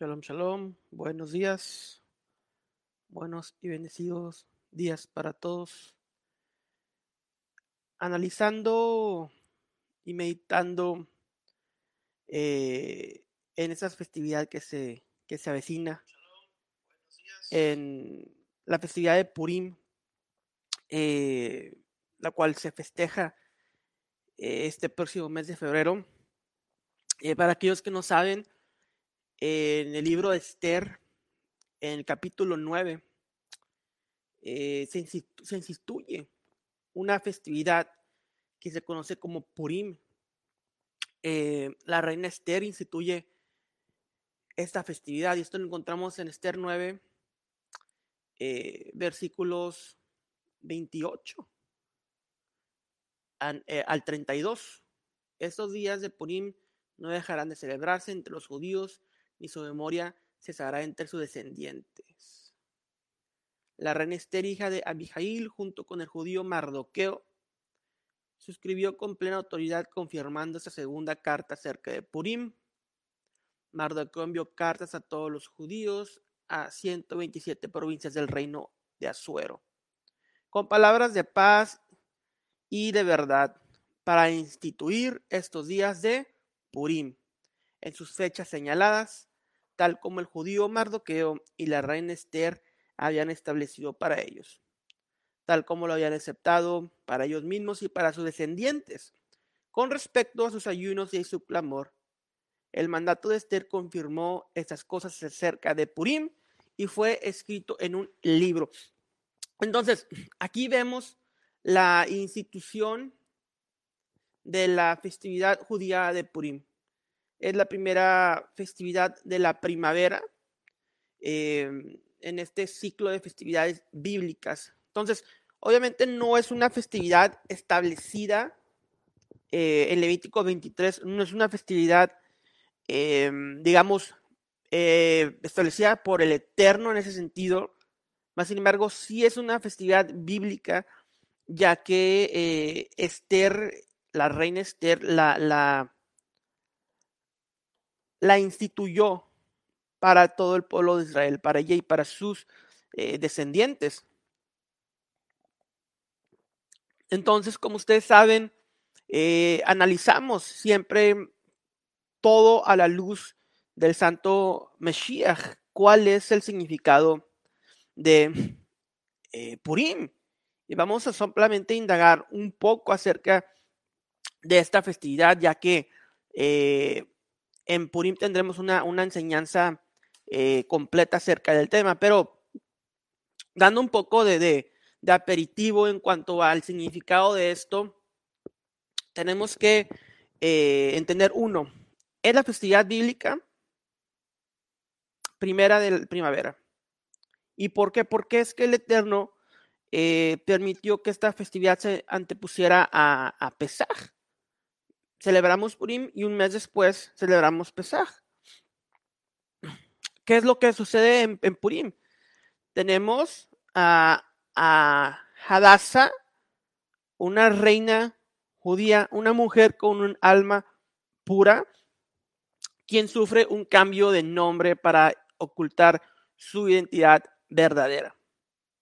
Shalom, shalom. Buenos días. Buenos y bendecidos días para todos. Analizando y meditando eh, en esa festividad que se, que se avecina, en la festividad de Purim, eh, la cual se festeja eh, este próximo mes de febrero. para aquellos que no saben, en el libro de Esther, en el capítulo 9, eh, se, instituye una festividad que se conoce como Purim. Eh, la reina Esther instituye esta festividad y esto lo encontramos en Esther 9, eh, versículos 28 al, al 32. Estos días de Purim no dejarán de celebrarse entre los judíos ni su memoria cesará entre sus descendientes. La reina Esther, hija de Abijail, junto con el judío Mardoqueo, suscribió con plena autoridad confirmando esta segunda carta acerca de Purim. Mardoqueo envió cartas a todos los judíos a 127 provincias del reino de Azuero, con palabras de paz y de verdad, para instituir estos días de Purim en sus fechas señaladas tal como el judío Mardoqueo y la reina Esther habían establecido para ellos, tal como lo habían aceptado para ellos mismos y para sus descendientes. Con respecto a sus ayunos y su clamor, el mandato de Esther confirmó estas cosas acerca de Purim y fue escrito en un libro. Entonces, aquí vemos la institución de la festividad judía de Purim es la primera festividad de la primavera em, en este ciclo de festividades bíblicas. Entonces, obviamente no es una festividad establecida eh, en Levítico 23, no es una festividad, em, digamos, eh, establecida por el Eterno en ese sentido, más sin embargo, sí es una festividad bíblica, ya que eh, Esther, la reina Esther, la, la la instituyó para todo el pueblo de Israel, para ella y para sus eh, descendientes. Entonces, como ustedes saben, eh, analizamos siempre todo a la luz del santo Mesías. ¿Cuál es el significado de eh, Purim? Y vamos a solamente indagar un poco acerca de esta festividad, ya que en Purim tendremos una, enseñanza eh, completa acerca del tema, pero dando un poco de, aperitivo en cuanto al significado de esto, tenemos que eh, entender uno, es la festividad bíblica primera de primavera. ¿Y por qué? Porque es que el Eterno eh, permitió que esta festividad se antepusiera a, a Pesaj celebramos Purim y un mes después celebramos Pesaj. ¿Qué es lo que sucede en, Purim? Tenemos a, a Hadassah, una reina judía, una mujer con un alma pura, quien sufre un cambio de nombre para ocultar su identidad verdadera.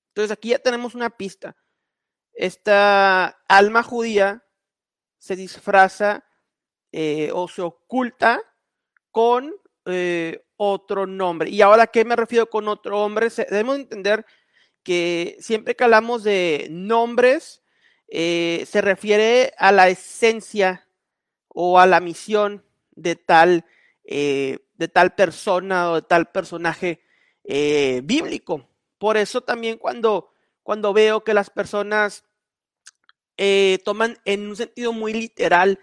Entonces aquí ya tenemos una pista. Esta alma judía se disfraza eh, o se oculta con eh, otro nombre. Y ahora, ¿qué me refiero con otro hombre? Debemos entender que siempre que hablamos de nombres, eh, se refiere a la esencia o a la misión de tal, de tal persona o de tal personaje bíblico. Por eso también cuando, cuando veo que las personas toman en un sentido muy literal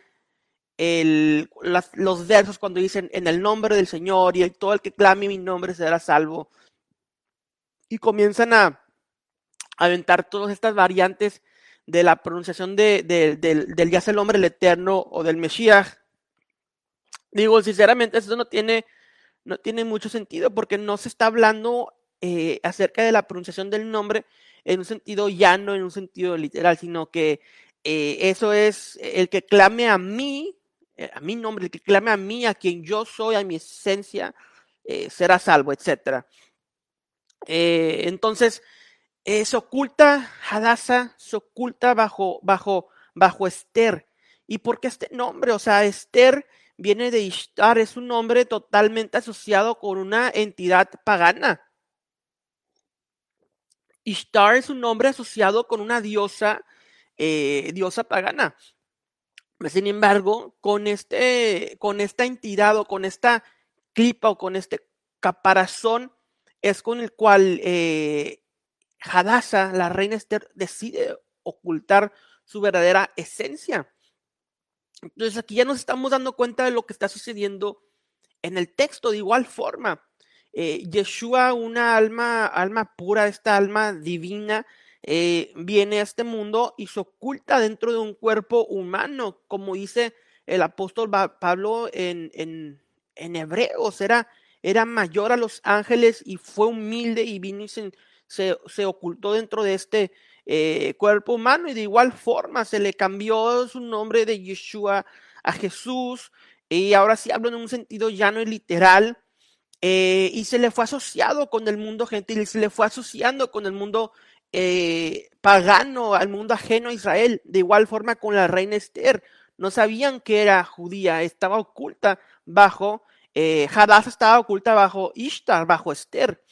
el, los versos cuando dicen en el nombre del Señor y todo el que clame mi nombre será salvo. Y comienzan a aventar todas estas variantes de la pronunciación de, del ya el hombre el eterno o del Mesías. Digo, sinceramente, esto no tiene, no tiene mucho sentido porque no se está hablando eh, acerca de la pronunciación del nombre en un sentido llano, en un sentido literal, sino que eh, eso es el que clame a mí a mi nombre, el que clame a mí, a quien yo soy, a mi esencia, eh, será salvo, etc. Eh, entonces, se oculta Hadassah, se oculta bajo, bajo, bajo Esther. ¿Y por qué este nombre? O sea, Esther viene de Ishtar, es un nombre totalmente asociado con una entidad pagana. Ishtar es un nombre asociado con una diosa, eh, diosa pagana. Sin embargo, con, este, con esta entidad o con esta clipa o con este caparazón es con el cual eh, Hadassah, la reina Esther, decide ocultar su verdadera esencia. Entonces aquí ya nos estamos dando cuenta de lo que está sucediendo en el texto de igual forma. Eh, Yeshua, una alma, alma pura, esta alma divina, eh, viene a este mundo y se oculta dentro de un cuerpo humano, como dice el apóstol Pablo en, en, en Hebreos, era, era mayor a los ángeles y fue humilde y vino y se, se ocultó dentro de este eh, cuerpo humano y de igual forma se le cambió su nombre de Yeshua a Jesús y ahora sí hablo en un sentido llano y literal eh, y se le fue asociado con el mundo gentil, se le fue asociando con el mundo eh, pagano, al mundo ajeno a Israel, de igual forma con la reina Esther. No sabían que era judía, estaba oculta bajo, eh, estaba oculta bajo Ishtar, bajo Esther.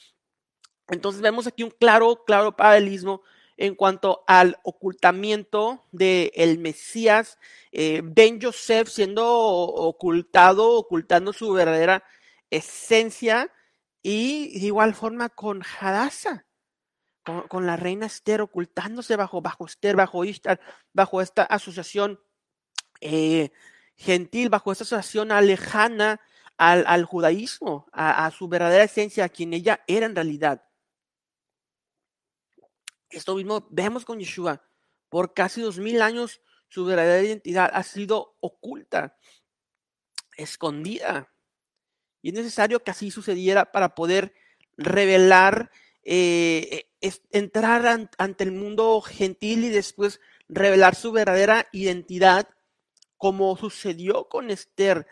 Entonces vemos aquí un claro, claro paralelismo en cuanto al ocultamiento del el Mesías, eh, Ben Joseph siendo ocultado, ocultando su verdadera esencia, y de igual forma con Hadassah, con, la reina Esther, ocultándose bajo, bajo Esther, bajo Ishtar, bajo esta asociación eh, gentil, bajo esta asociación alejana al, judaísmo, a, a su verdadera esencia, a quien ella era en realidad. Esto mismo vemos con Yeshua. Por casi dos mil años su verdadera identidad ha sido oculta, escondida. Y es necesario que así sucediera para poder revelar, eh, entrar ante el mundo gentil y después revelar su verdadera identidad, como sucedió con Esther.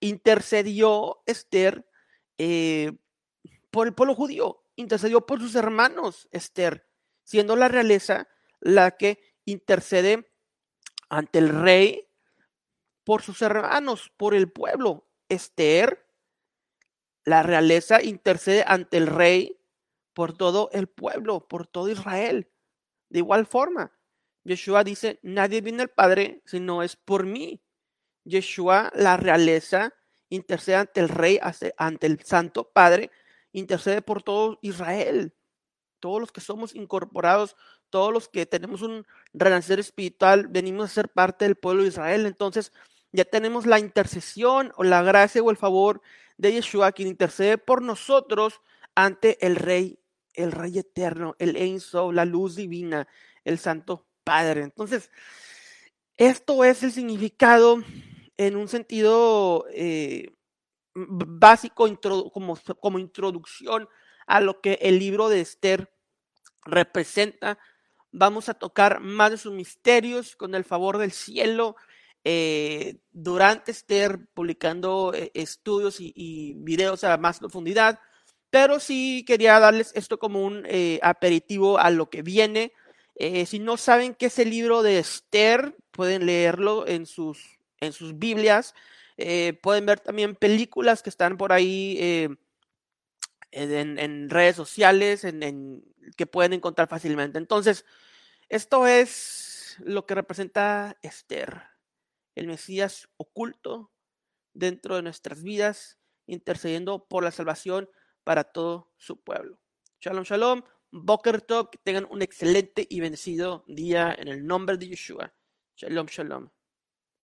Intercedió Esther eh, por el pueblo judío, intercedió por sus hermanos Esther siendo la realeza la que intercede ante el rey por sus hermanos, por el pueblo. Esther, la realeza intercede ante el rey por todo el pueblo, por todo Israel. De igual forma, Yeshua dice, nadie viene al Padre si no es por mí. Yeshua, la realeza, intercede ante el rey, ante el Santo Padre, intercede por todo Israel todos los que somos incorporados, todos los que tenemos un renacer espiritual, venimos a ser parte del pueblo de Israel. Entonces, ya tenemos la intercesión o la gracia o el favor de Yeshua, quien intercede por nosotros ante el Rey, el Rey eterno, el Enso, la luz divina, el Santo Padre. Entonces, esto es el significado en un sentido eh, básico, como, como introducción a lo que el libro de Esther representa. Vamos a tocar más de sus misterios con el favor del cielo. Eh, durante Esther publicando eh, estudios y, videos a más profundidad, pero sí quería darles esto como un eh, aperitivo a lo que viene. si no saben qué es el libro de Esther, pueden leerlo en sus, en sus Biblias. pueden ver también películas que están por ahí en, redes sociales, en, que pueden encontrar fácilmente. Entonces, esto es lo que representa Esther, el Mesías oculto dentro de nuestras vidas, intercediendo por la salvación para todo su pueblo. Shalom, shalom. Boker Tov, que tengan un excelente y vencido día en el nombre de Yeshua. Shalom, shalom.